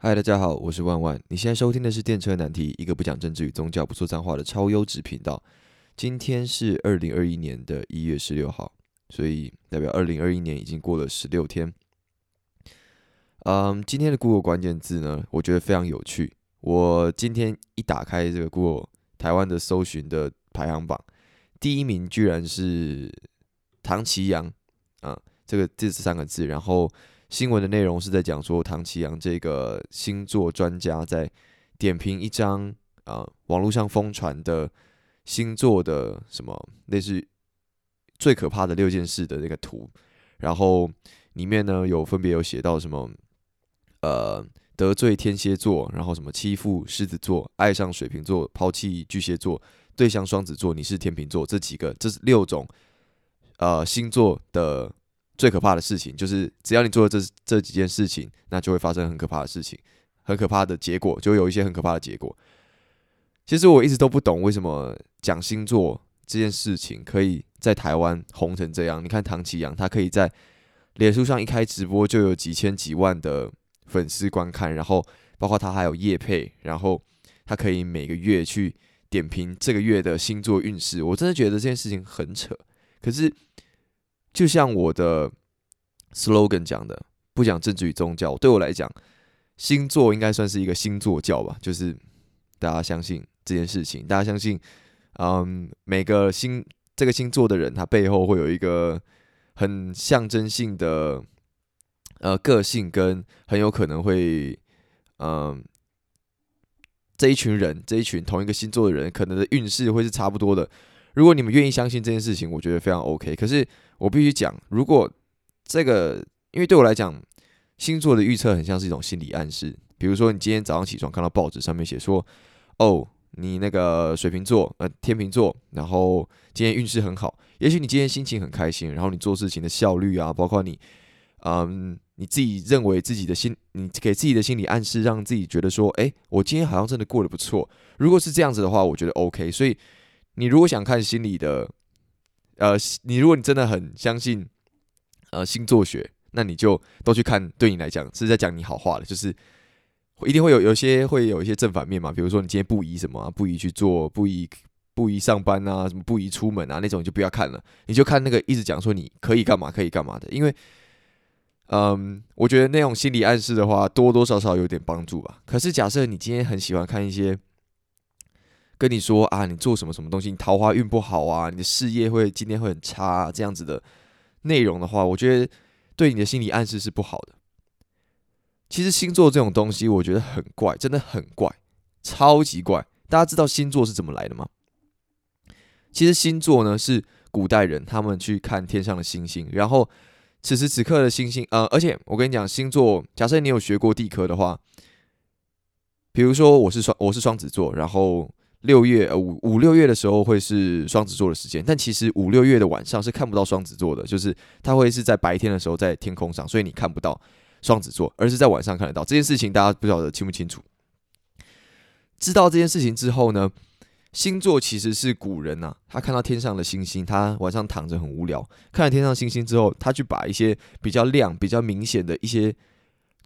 嗨，大家好，我是万万。你现在收听的是电车难题，一个不讲政治与宗教、不说脏话的超优质频道。今天是二零二一年的一月十六号，所以代表二零二一年已经过了十六天。嗯，今天的 Google 关键字呢，我觉得非常有趣。我今天一打开这个 Google 台湾的搜寻的排行榜，第一名居然是唐奇阳，啊，这个这三个字，然后。新闻的内容是在讲说，唐奇阳这个星座专家在点评一张啊网络上疯传的星座的什么类似最可怕的六件事的那个图，然后里面呢有分别有写到什么呃得罪天蝎座，然后什么欺负狮子座，爱上水瓶座，抛弃巨蟹座，对象双子座，你是天秤座，这几个这六种呃星座的。最可怕的事情就是，只要你做了这这几件事情，那就会发生很可怕的事情，很可怕的结果，就有一些很可怕的结果。其实我一直都不懂为什么讲星座这件事情可以在台湾红成这样。你看唐奇阳，他可以在脸书上一开直播就有几千几万的粉丝观看，然后包括他还有业配，然后他可以每个月去点评这个月的星座运势。我真的觉得这件事情很扯，可是。就像我的 slogan 讲的，不讲政治与宗教。对我来讲，星座应该算是一个星座教吧，就是大家相信这件事情，大家相信，嗯，每个星这个星座的人，他背后会有一个很象征性的呃个性，跟很有可能会，嗯，这一群人，这一群同一个星座的人，可能的运势会是差不多的。如果你们愿意相信这件事情，我觉得非常 OK。可是我必须讲，如果这个，因为对我来讲，星座的预测很像是一种心理暗示。比如说，你今天早上起床看到报纸上面写说，哦，你那个水瓶座，呃，天秤座，然后今天运势很好。也许你今天心情很开心，然后你做事情的效率啊，包括你，嗯，你自己认为自己的心，你给自己的心理暗示，让自己觉得说，哎，我今天好像真的过得不错。如果是这样子的话，我觉得 OK。所以。你如果想看心理的，呃，你如果你真的很相信，呃，星座学，那你就都去看。对你来讲是在讲你好话的，就是一定会有有些会有一些正反面嘛。比如说你今天不宜什么，不宜去做，不宜不宜上班啊，什么不宜出门啊，那种就不要看了。你就看那个一直讲说你可以干嘛，可以干嘛的。因为，嗯，我觉得那种心理暗示的话，多多少少有点帮助吧。可是假设你今天很喜欢看一些。跟你说啊，你做什么什么东西，你桃花运不好啊，你的事业会今天会很差，这样子的内容的话，我觉得对你的心理暗示是不好的。其实星座这种东西，我觉得很怪，真的很怪，超级怪。大家知道星座是怎么来的吗？其实星座呢是古代人他们去看天上的星星，然后此时此刻的星星，呃，而且我跟你讲，星座，假设你有学过地科的话，比如说我是双我是双子座，然后。六月呃五五六月的时候会是双子座的时间，但其实五六月的晚上是看不到双子座的，就是它会是在白天的时候在天空上，所以你看不到双子座，而是在晚上看得到。这件事情大家不晓得清不清楚？知道这件事情之后呢，星座其实是古人呐，他看到天上的星星，他晚上躺着很无聊，看了天上星星之后，他去把一些比较亮、比较明显的一些。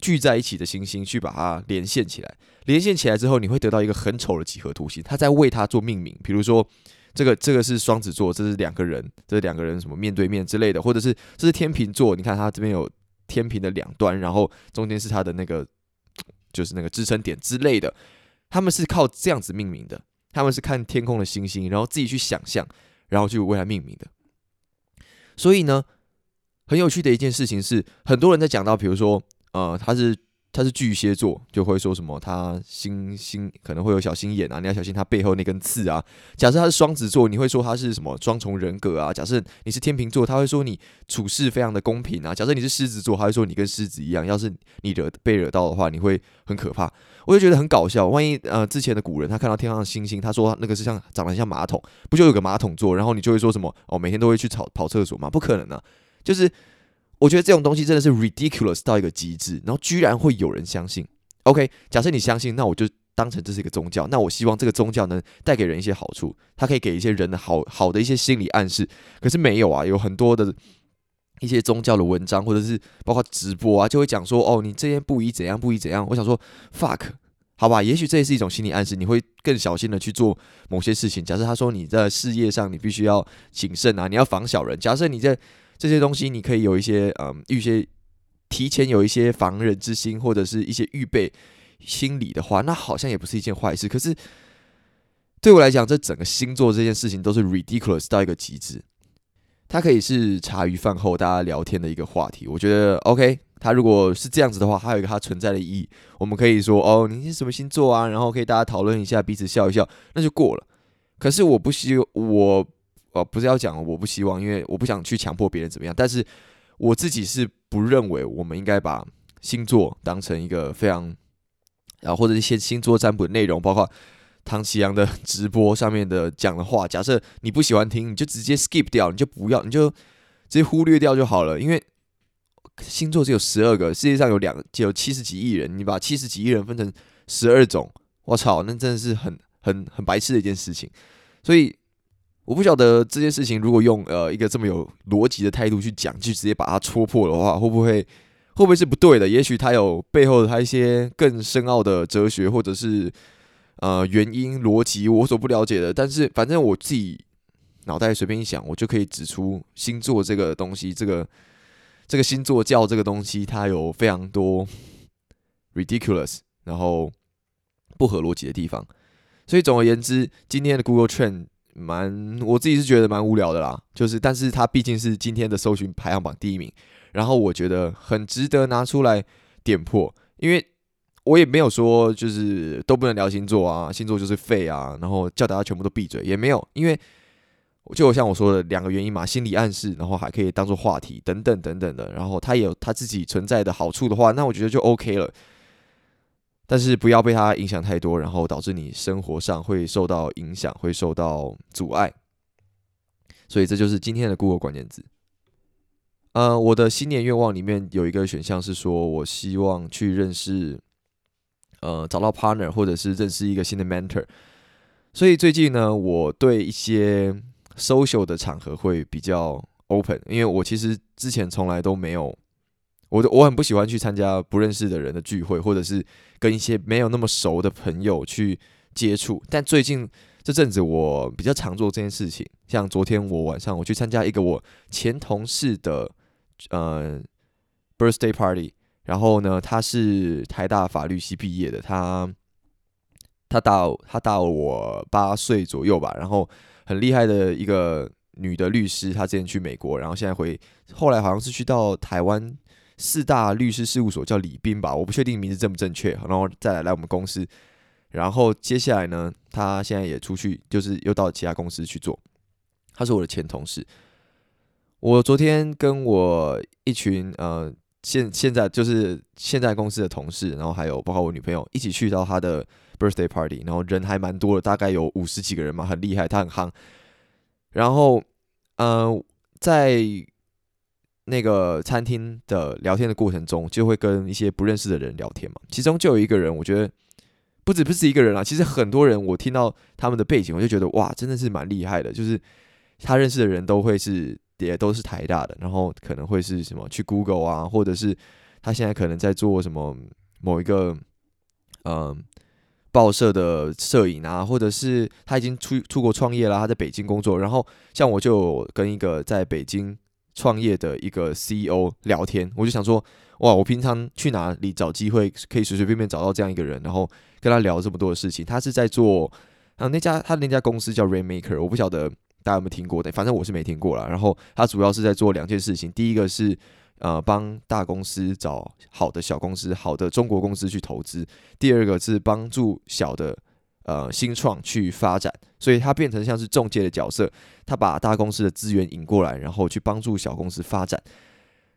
聚在一起的星星，去把它连线起来。连线起来之后，你会得到一个很丑的几何图形。他在为它做命名，比如说这个这个是双子座，这是两个人，这是两个人什么面对面之类的，或者是这是天平座。你看它这边有天平的两端，然后中间是它的那个就是那个支撑点之类的。他们是靠这样子命名的，他们是看天空的星星，然后自己去想象，然后去为它命名的。所以呢，很有趣的一件事情是，很多人在讲到，比如说。呃，他是他是巨蟹座，就会说什么他星星可能会有小心眼啊，你要小心他背后那根刺啊。假设他是双子座，你会说他是什么双重人格啊？假设你是天秤座，他会说你处事非常的公平啊。假设你是狮子座，他会说你跟狮子一样，要是你惹被惹到的话，你会很可怕。我就觉得很搞笑。万一呃之前的古人他看到天上的星星，他说那个是像长得像马桶，不就有个马桶座？然后你就会说什么哦，每天都会去跑跑厕所吗？不可能啊，就是。我觉得这种东西真的是 ridiculous 到一个极致，然后居然会有人相信。OK，假设你相信，那我就当成这是一个宗教。那我希望这个宗教能带给人一些好处，它可以给一些人的好好的一些心理暗示。可是没有啊，有很多的 一些宗教的文章，或者是包括直播啊，就会讲说哦，你这些不宜怎样，不宜怎样。我想说，fuck，好吧，也许这也是一种心理暗示，你会更小心的去做某些事情。假设他说你在事业上你必须要谨慎啊，你要防小人。假设你在这些东西，你可以有一些嗯预些提前有一些防人之心，或者是一些预备心理的话，那好像也不是一件坏事。可是对我来讲，这整个星座这件事情都是 ridiculous 到一个极致。它可以是茶余饭后大家聊天的一个话题，我觉得 OK。它如果是这样子的话，还有一个它存在的意义，我们可以说哦，你是什么星座啊？然后可以大家讨论一下，彼此笑一笑，那就过了。可是我不希我哦，不是要讲我不希望，因为我不想去强迫别人怎么样。但是我自己是不认为我们应该把星座当成一个非常，然后或者一些星座占卜的内容，包括。唐奇阳的 直播上面的讲的话，假设你不喜欢听，你就直接 skip 掉，你就不要，你就直接忽略掉就好了。因为星座只有十二个，世界上有两有七十几亿人，你把七十几亿人分成十二种，我操，那真的是很很很白痴的一件事情。所以我不晓得这件事情如果用呃一个这么有逻辑的态度去讲，就直接把它戳破的话，会不会会不会是不对的？也许它有背后的它一些更深奥的哲学，或者是。呃，原因逻辑我所不了解的，但是反正我自己脑袋随便一想，我就可以指出星座这个东西，这个这个星座教这个东西，它有非常多 ridiculous，然后不合逻辑的地方。所以总而言之，今天的 Google Trend 蛮，我自己是觉得蛮无聊的啦。就是，但是它毕竟是今天的搜寻排行榜第一名，然后我觉得很值得拿出来点破，因为。我也没有说就是都不能聊星座啊，星座就是废啊，然后叫大家全部都闭嘴也没有，因为就像我说的两个原因嘛，心理暗示，然后还可以当做话题等等等等的，然后它有它自己存在的好处的话，那我觉得就 OK 了。但是不要被它影响太多，然后导致你生活上会受到影响，会受到阻碍。所以这就是今天的 Google 关键字。呃，我的新年愿望里面有一个选项是说，我希望去认识。呃，找到 partner 或者是认识一个新的 mentor，所以最近呢，我对一些 social 的场合会比较 open，因为我其实之前从来都没有，我我很不喜欢去参加不认识的人的聚会，或者是跟一些没有那么熟的朋友去接触。但最近这阵子，我比较常做这件事情，像昨天我晚上我去参加一个我前同事的呃 birthday party。然后呢，他是台大法律系毕业的，他他大他大我八岁左右吧，然后很厉害的一个女的律师，她之前去美国，然后现在回，后来好像是去到台湾四大律师事务所，叫李斌吧，我不确定名字正不正确，然后再来来我们公司，然后接下来呢，他现在也出去，就是又到其他公司去做，他是我的前同事，我昨天跟我一群呃。现现在就是现在公司的同事，然后还有包括我女朋友一起去到他的 birthday party，然后人还蛮多的，大概有五十几个人嘛，很厉害，他很夯。然后，嗯，在那个餐厅的聊天的过程中，就会跟一些不认识的人聊天嘛。其中就有一个人，我觉得不止不止一个人啊，其实很多人，我听到他们的背景，我就觉得哇，真的是蛮厉害的，就是他认识的人都会是。也都是台大的，然后可能会是什么去 Google 啊，或者是他现在可能在做什么某一个嗯报社的摄影啊，或者是他已经出出国创业了，他在北京工作。然后像我就跟一个在北京创业的一个 CEO 聊天，我就想说，哇，我平常去哪里找机会可以随随便便找到这样一个人，然后跟他聊这么多的事情。他是在做啊那家他那家公司叫 Rainmaker，我不晓得。大家有没有听过的？反正我是没听过了。然后他主要是在做两件事情，第一个是呃帮大公司找好的小公司、好的中国公司去投资；第二个是帮助小的呃新创去发展。所以他变成像是中介的角色，他把大公司的资源引过来，然后去帮助小公司发展。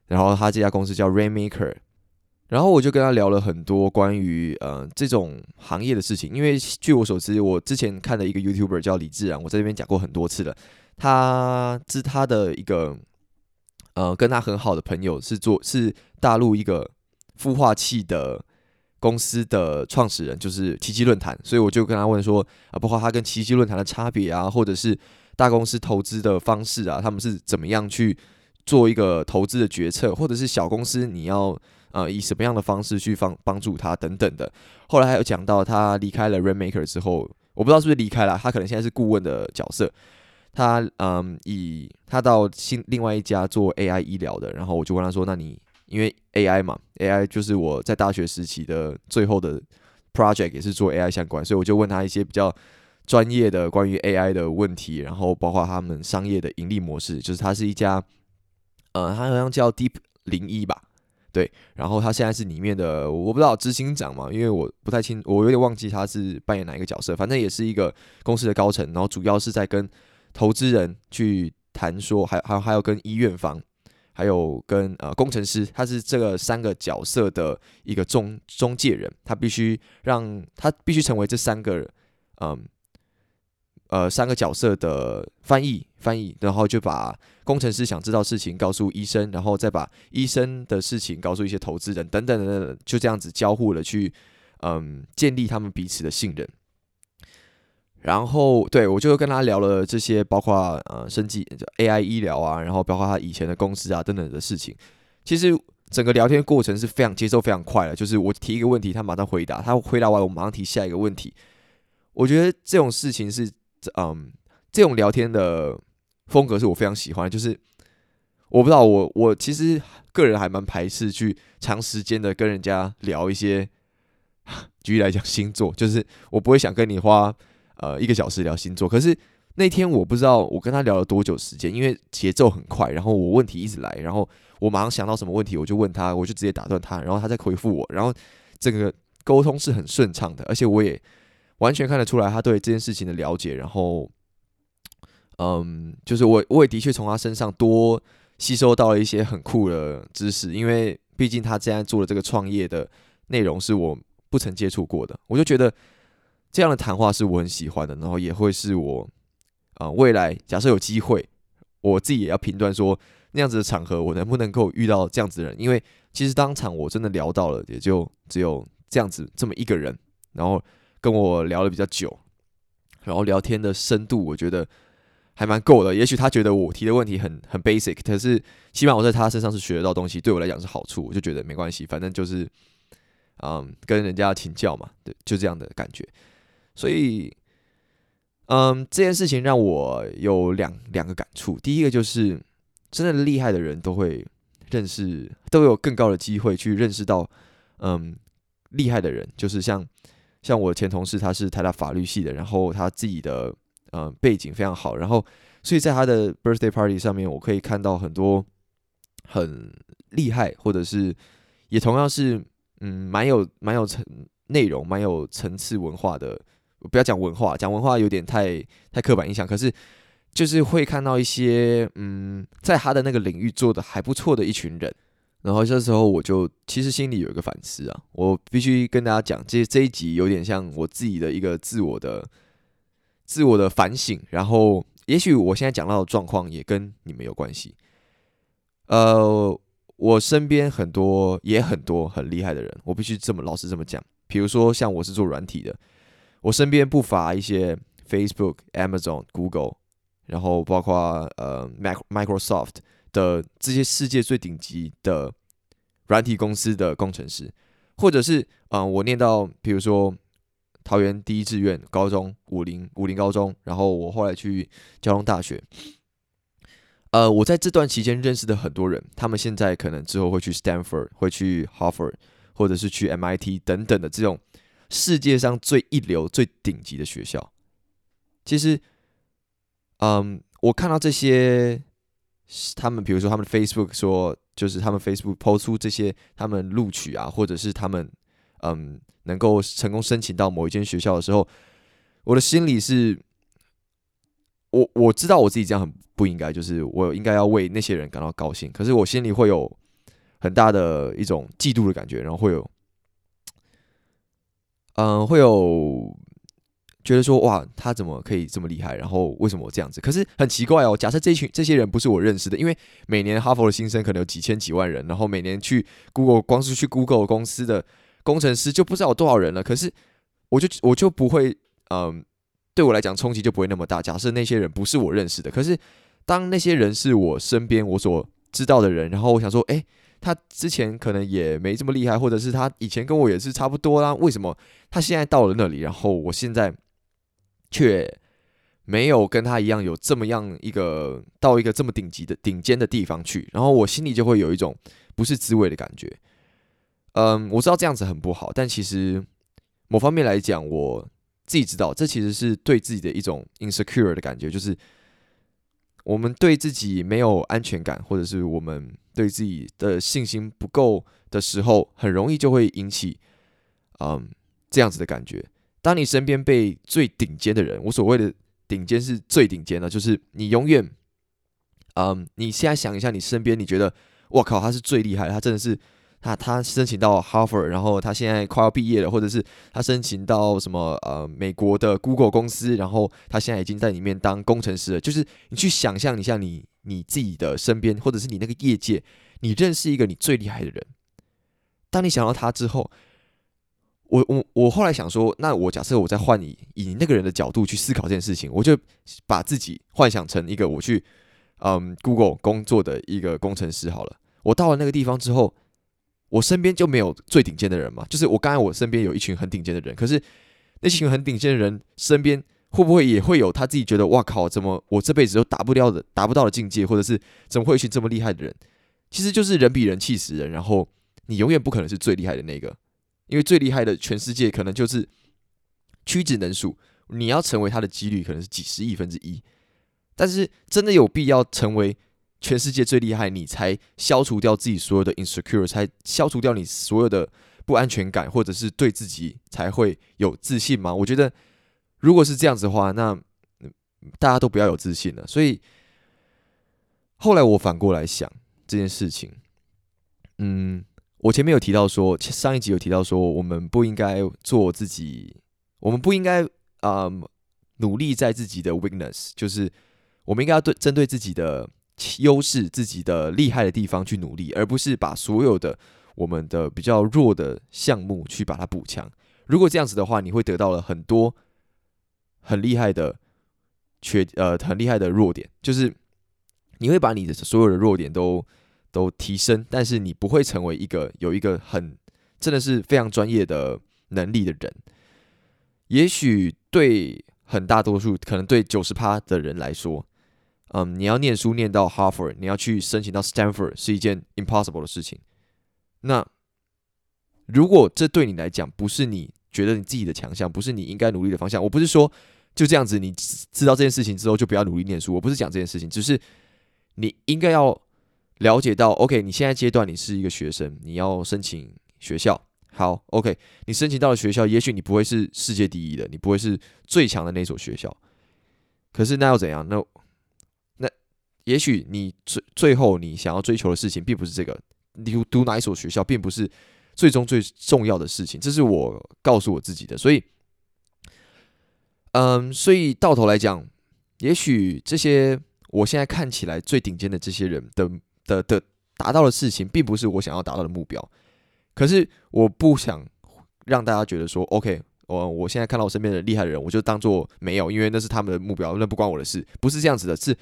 然后他这家公司叫 Rainmaker。然后我就跟他聊了很多关于呃这种行业的事情，因为据我所知，我之前看的一个 YouTuber 叫李自然，我在这边讲过很多次了。他是他的一个呃跟他很好的朋友是做是大陆一个孵化器的公司的创始人，就是奇迹论坛。所以我就跟他问说啊，包括他跟奇迹论坛的差别啊，或者是大公司投资的方式啊，他们是怎么样去做一个投资的决策，或者是小公司你要呃以什么样的方式去帮帮助他等等的。后来还有讲到他离开了 Rainmaker 之后，我不知道是不是离开了，他可能现在是顾问的角色。他嗯，以他到新另外一家做 AI 医疗的，然后我就问他说：“那你因为 AI 嘛，AI 就是我在大学时期的最后的 project 也是做 AI 相关，所以我就问他一些比较专业的关于 AI 的问题，然后包括他们商业的盈利模式，就是他是一家呃，他好像叫 Deep 零一吧，对，然后他现在是里面的我不知道执行长嘛，因为我不太清，我有点忘记他是扮演哪一个角色，反正也是一个公司的高层，然后主要是在跟。投资人去谈说，还还还有跟医院方，还有跟呃工程师，他是这个三个角色的一个中中介人，他必须让他必须成为这三个嗯呃三个角色的翻译翻译，然后就把工程师想知道事情告诉医生，然后再把医生的事情告诉一些投资人等等等等，就这样子交互了去嗯建立他们彼此的信任。然后，对我就跟他聊了这些，包括呃，生计、AI 医疗啊，然后包括他以前的公司啊等等的事情。其实整个聊天过程是非常节奏非常快的，就是我提一个问题，他马上回答，他回答完，我马上提下一个问题。我觉得这种事情是，嗯，这种聊天的风格是我非常喜欢。就是我不知道，我我其实个人还蛮排斥去长时间的跟人家聊一些，举例来讲星座，就是我不会想跟你花。呃，一个小时聊星座，可是那天我不知道我跟他聊了多久时间，因为节奏很快，然后我问题一直来，然后我马上想到什么问题我就问他，我就直接打断他，然后他再回复我，然后这个沟通是很顺畅的，而且我也完全看得出来他对这件事情的了解，然后，嗯，就是我我也的确从他身上多吸收到了一些很酷的知识，因为毕竟他现在做的这个创业的内容是我不曾接触过的，我就觉得。这样的谈话是我很喜欢的，然后也会是我啊未来假设有机会，我自己也要评断说那样子的场合我能不能够遇到这样子的人，因为其实当场我真的聊到了，也就只有这样子这么一个人，然后跟我聊了比较久，然后聊天的深度我觉得还蛮够的。也许他觉得我提的问题很很 basic，可是起码我在他身上是学得到东西，对我来讲是好处，我就觉得没关系，反正就是嗯跟人家请教嘛，对，就这样的感觉。所以，嗯，这件事情让我有两两个感触。第一个就是，真的厉害的人都会认识，都有更高的机会去认识到，嗯，厉害的人。就是像像我前同事，他是台大法律系的，然后他自己的嗯背景非常好，然后所以在他的 birthday party 上面，我可以看到很多很厉害，或者是也同样是嗯蛮有蛮有层内容、蛮有层次文化的。不要讲文化，讲文化有点太太刻板印象。可是，就是会看到一些嗯，在他的那个领域做的还不错的一群人。然后这时候我就其实心里有一个反思啊，我必须跟大家讲，这这一集有点像我自己的一个自我的自我的反省。然后，也许我现在讲到的状况也跟你们有关系。呃，我身边很多也很多很厉害的人，我必须这么老实这么讲。比如说，像我是做软体的。我身边不乏一些 Facebook、Amazon、Google，然后包括呃 Mac、Microsoft 的这些世界最顶级的软体公司的工程师，或者是嗯，我念到比如说桃园第一志愿高中武林武林高中，然后我后来去交通大学，呃，我在这段期间认识的很多人，他们现在可能之后会去 Stanford，会去 Harvard，或者是去 MIT 等等的这种。世界上最一流、最顶级的学校，其实，嗯，我看到这些，他们比如说他们 Facebook 说，就是他们 Facebook 抛出这些他们录取啊，或者是他们嗯能够成功申请到某一间学校的时候，我的心里是，我我知道我自己这样很不应该，就是我应该要为那些人感到高兴，可是我心里会有很大的一种嫉妒的感觉，然后会有。嗯，会有觉得说哇，他怎么可以这么厉害？然后为什么我这样子？可是很奇怪哦。假设这群这些人不是我认识的，因为每年哈佛的新生可能有几千几万人，然后每年去 Google 光是去 Google 公司的工程师就不知道有多少人了。可是我就我就不会，嗯，对我来讲冲击就不会那么大。假设那些人不是我认识的，可是当那些人是我身边我所知道的人，然后我想说，诶，他之前可能也没这么厉害，或者是他以前跟我也是差不多啦，为什么他现在到了那里，然后我现在却没有跟他一样有这么样一个到一个这么顶级的顶尖的地方去，然后我心里就会有一种不是滋味的感觉。嗯，我知道这样子很不好，但其实某方面来讲，我自己知道，这其实是对自己的一种 insecure 的感觉，就是我们对自己没有安全感，或者是我们对自己的信心不够的时候，很容易就会引起嗯这样子的感觉。当你身边被最顶尖的人，我所谓的顶尖是最顶尖的，就是你永远，嗯，你现在想一下，你身边你觉得，我靠，他是最厉害，他真的是。他他申请到 Harvard，然后他现在快要毕业了，或者是他申请到什么呃美国的 Google 公司，然后他现在已经在里面当工程师了。就是你去想象一下，你你自己的身边，或者是你那个业界，你认识一个你最厉害的人。当你想到他之后，我我我后来想说，那我假设我再换你以那个人的角度去思考这件事情，我就把自己幻想成一个我去嗯 Google 工作的一个工程师好了。我到了那个地方之后。我身边就没有最顶尖的人嘛？就是我刚才我身边有一群很顶尖的人，可是那群很顶尖的人身边会不会也会有他自己觉得哇靠，怎么我这辈子都达不掉的、达不到的境界，或者是怎么会一群这么厉害的人？其实就是人比人气死人，然后你永远不可能是最厉害的那个，因为最厉害的全世界可能就是屈指能数，你要成为他的几率可能是几十亿分之一，但是真的有必要成为？全世界最厉害，你才消除掉自己所有的 insecure，才消除掉你所有的不安全感，或者是对自己才会有自信吗？我觉得，如果是这样子的话，那大家都不要有自信了。所以后来我反过来想这件事情，嗯，我前面有提到说，上一集有提到说，我们不应该做自己，我们不应该啊努力在自己的 weakness，就是我们应该要对针对自己的。优势自己的厉害的地方去努力，而不是把所有的我们的比较弱的项目去把它补强。如果这样子的话，你会得到了很多很厉害的缺呃很厉害的弱点，就是你会把你的所有的弱点都都提升，但是你不会成为一个有一个很真的是非常专业的能力的人。也许对很大多数，可能对九十趴的人来说。嗯，你要念书念到 Harvard，你要去申请到 Stanford 是一件 impossible 的事情。那如果这对你来讲不是你觉得你自己的强项，不是你应该努力的方向，我不是说就这样子，你知道这件事情之后就不要努力念书。我不是讲这件事情，只是你应该要了解到，OK，你现在阶段你是一个学生，你要申请学校。好，OK，你申请到了学校，也许你不会是世界第一的，你不会是最强的那所学校。可是那又怎样？那也许你最最后你想要追求的事情并不是这个，你读哪一所学校并不是最终最重要的事情，这是我告诉我自己的。所以，嗯，所以到头来讲，也许这些我现在看起来最顶尖的这些人的的的达到的事情，并不是我想要达到的目标。可是我不想让大家觉得说，OK，我我现在看到我身边的厉害的人，我就当做没有，因为那是他们的目标，那不关我的事，不是这样子的，是。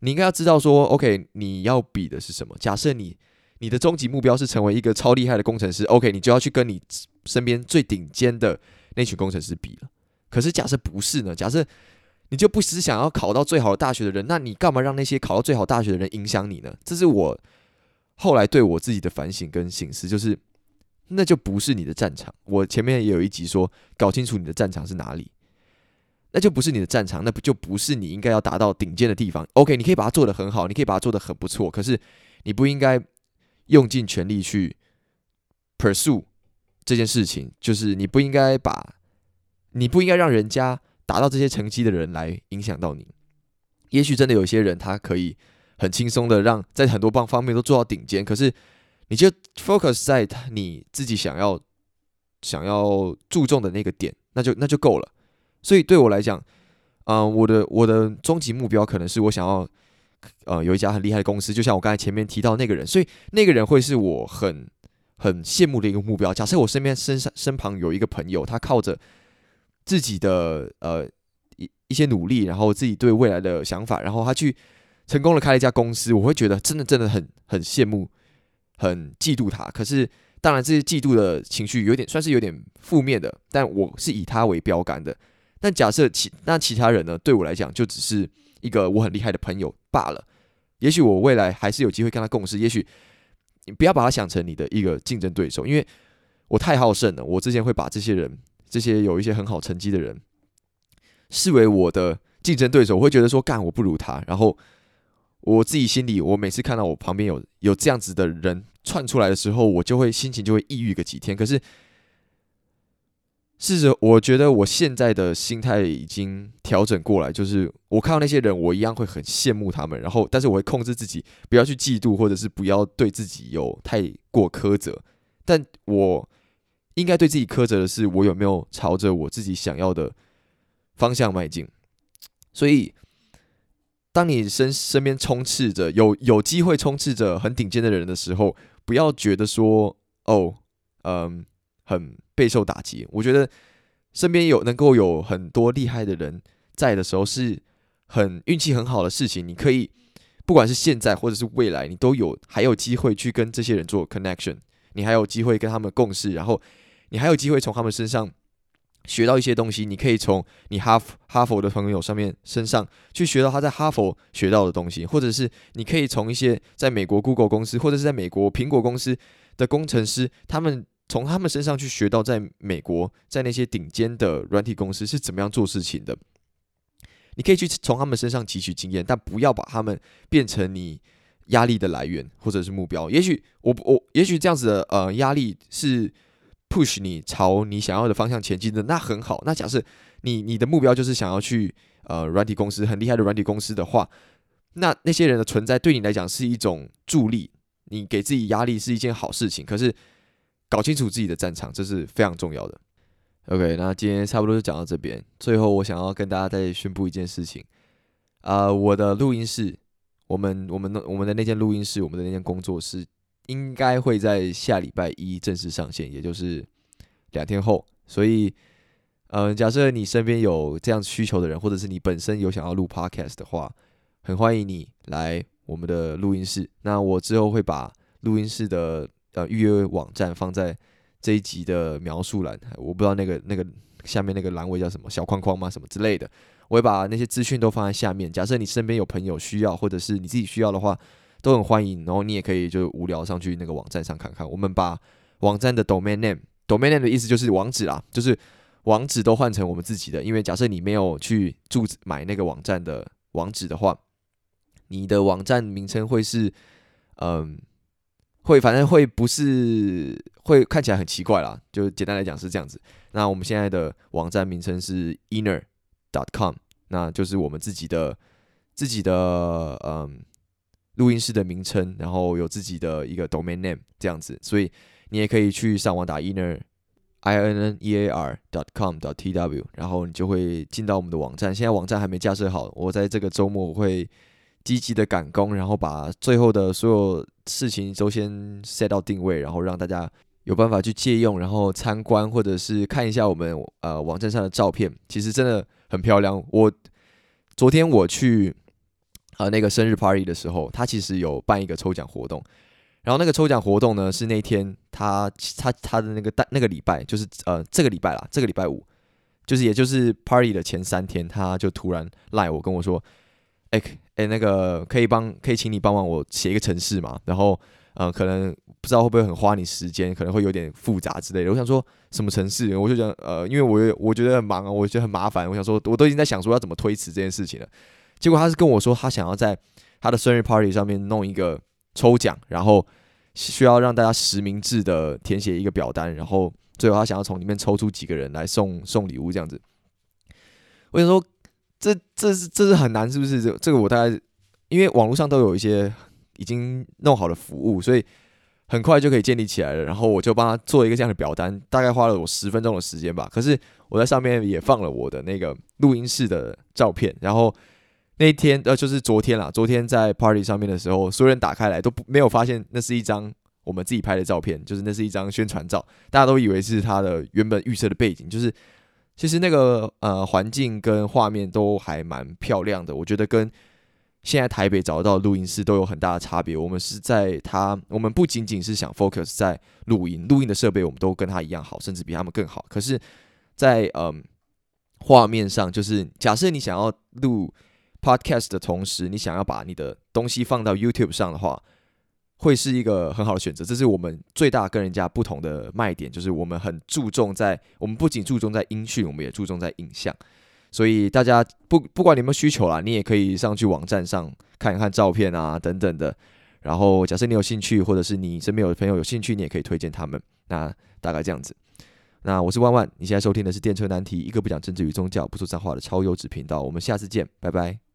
你应该要知道说，OK，你要比的是什么？假设你你的终极目标是成为一个超厉害的工程师，OK，你就要去跟你身边最顶尖的那群工程师比了。可是假设不是呢？假设你就不是想要考到最好的大学的人，那你干嘛让那些考到最好大学的人影响你呢？这是我后来对我自己的反省跟醒思，就是那就不是你的战场。我前面也有一集说，搞清楚你的战场是哪里。那就不是你的战场，那不就不是你应该要达到顶尖的地方？OK，你可以把它做得很好，你可以把它做得很不错，可是你不应该用尽全力去 pursue 这件事情，就是你不应该把，你不应该让人家达到这些成绩的人来影响到你。也许真的有些人他可以很轻松的让在很多方方面都做到顶尖，可是你就 focus 在你自己想要想要注重的那个点，那就那就够了。所以对我来讲，嗯，我的我的终极目标可能是我想要，呃，有一家很厉害的公司，就像我刚才前面提到那个人，所以那个人会是我很很羡慕的一个目标。假设我身边身上身旁有一个朋友，他靠着自己的呃一一些努力，然后自己对未来的想法，然后他去成功的开了一家公司，我会觉得真的真的很很羡慕，很嫉妒他。可是当然这些嫉妒的情绪有点算是有点负面的，但我是以他为标杆的。但假设其那其他人呢，对我来讲就只是一个我很厉害的朋友罢了。也许我未来还是有机会跟他共事，也许你不要把他想成你的一个竞争对手，因为我太好胜了。我之前会把这些人，这些有一些很好成绩的人，视为我的竞争对手，我会觉得说干我不如他，然后。我自己心里，我每次看到我旁边有有这样子的人窜出来的时候，我就会心情就会抑郁个几天。可是，试着我觉得我现在的心态已经调整过来，就是我看到那些人，我一样会很羡慕他们。然后，但是我会控制自己，不要去嫉妒，或者是不要对自己有太过苛责。但我应该对自己苛责的是，我有没有朝着我自己想要的方向迈进。所以。当你身身边充斥着有有机会充斥着很顶尖的人的时候，不要觉得说哦，嗯，很备受打击。我觉得身边有能够有很多厉害的人在的时候，是很运气很好的事情。你可以不管是现在或者是未来，你都有还有机会去跟这些人做 connection，你还有机会跟他们共事，然后你还有机会从他们身上。学到一些东西，你可以从你哈哈佛的朋友上面身上去学到他在哈佛学到的东西，或者是你可以从一些在美国 Google 公司或者是在美国苹果公司的工程师，他们从他们身上去学到在美国在那些顶尖的软体公司是怎么样做事情的。你可以去从他们身上汲取经验，但不要把他们变成你压力的来源或者是目标。也许我我也许这样子的呃压力是。push 你朝你想要的方向前进的那很好。那假设你你的目标就是想要去呃软体公司很厉害的软体公司的话，那那些人的存在对你来讲是一种助力，你给自己压力是一件好事情。可是搞清楚自己的战场，这是非常重要的。OK，那今天差不多就讲到这边。最后我想要跟大家再宣布一件事情啊，我的录音室，我们我们的我们的那间录音室，我们的那间工作室。应该会在下礼拜一正式上线，也就是两天后。所以，嗯，假设你身边有这样需求的人，或者是你本身有想要录 podcast 的话，很欢迎你来我们的录音室。那我之后会把录音室的呃预约网站放在这一集的描述栏，我不知道那个那个下面那个栏位叫什么小框框吗？什么之类的，我会把那些资讯都放在下面。假设你身边有朋友需要，或者是你自己需要的话。都很欢迎，然后你也可以就无聊上去那个网站上看看。我们把网站的 domain name，domain name 的意思就是网址啦，就是网址都换成我们自己的。因为假设你没有去注买那个网站的网址的话，你的网站名称会是，嗯，会反正会不是会看起来很奇怪啦。就简单来讲是这样子。那我们现在的网站名称是 inner dot com，那就是我们自己的自己的嗯。录音室的名称，然后有自己的一个 domain name 这样子，所以你也可以去上网打 inner i n n e a r dot com dot t w，然后你就会进到我们的网站。现在网站还没架设好，我在这个周末我会积极的赶工，然后把最后的所有事情都先 set 到定位，然后让大家有办法去借用，然后参观或者是看一下我们呃网站上的照片，其实真的很漂亮。我昨天我去。呃，那个生日 party 的时候，他其实有办一个抽奖活动，然后那个抽奖活动呢是那天他他他的那个大那个礼拜，就是呃这个礼拜啦，这个礼拜五，就是也就是 party 的前三天，他就突然赖我跟我说，哎哎那个可以帮可以请你帮忙我写一个程式嘛，然后呃可能不知道会不会很花你时间，可能会有点复杂之类的。我想说什么程式，我就讲呃因为我我觉得很忙啊，我觉得很麻烦，我想说我都已经在想说要怎么推迟这件事情了。结果他是跟我说，他想要在他的生日 party 上面弄一个抽奖，然后需要让大家实名制的填写一个表单，然后最后他想要从里面抽出几个人来送送礼物这样子。我想说，这这是这是很难，是不是？这这个我大概因为网络上都有一些已经弄好的服务，所以很快就可以建立起来了。然后我就帮他做一个这样的表单，大概花了我十分钟的时间吧。可是我在上面也放了我的那个录音室的照片，然后。那一天，呃，就是昨天啦。昨天在 party 上面的时候，所有人打开来都不没有发现那是一张我们自己拍的照片，就是那是一张宣传照，大家都以为是他的原本预设的背景。就是其实那个呃环境跟画面都还蛮漂亮的，我觉得跟现在台北找得到录音室都有很大的差别。我们是在他，我们不仅仅是想 focus 在录音，录音的设备我们都跟他一样好，甚至比他们更好。可是，在嗯画面上，就是假设你想要录 podcast 的同时，你想要把你的东西放到 YouTube 上的话，会是一个很好的选择。这是我们最大跟人家不同的卖点，就是我们很注重在，我们不仅注重在音讯，我们也注重在影像。所以大家不不管你有没有需求啦，你也可以上去网站上看一看照片啊等等的。然后假设你有兴趣，或者是你身边有朋友有兴趣，你也可以推荐他们。那大概这样子。那我是万万，你现在收听的是电车难题，一个不讲政治与宗教、不说脏话的超优质频道。我们下次见，拜拜。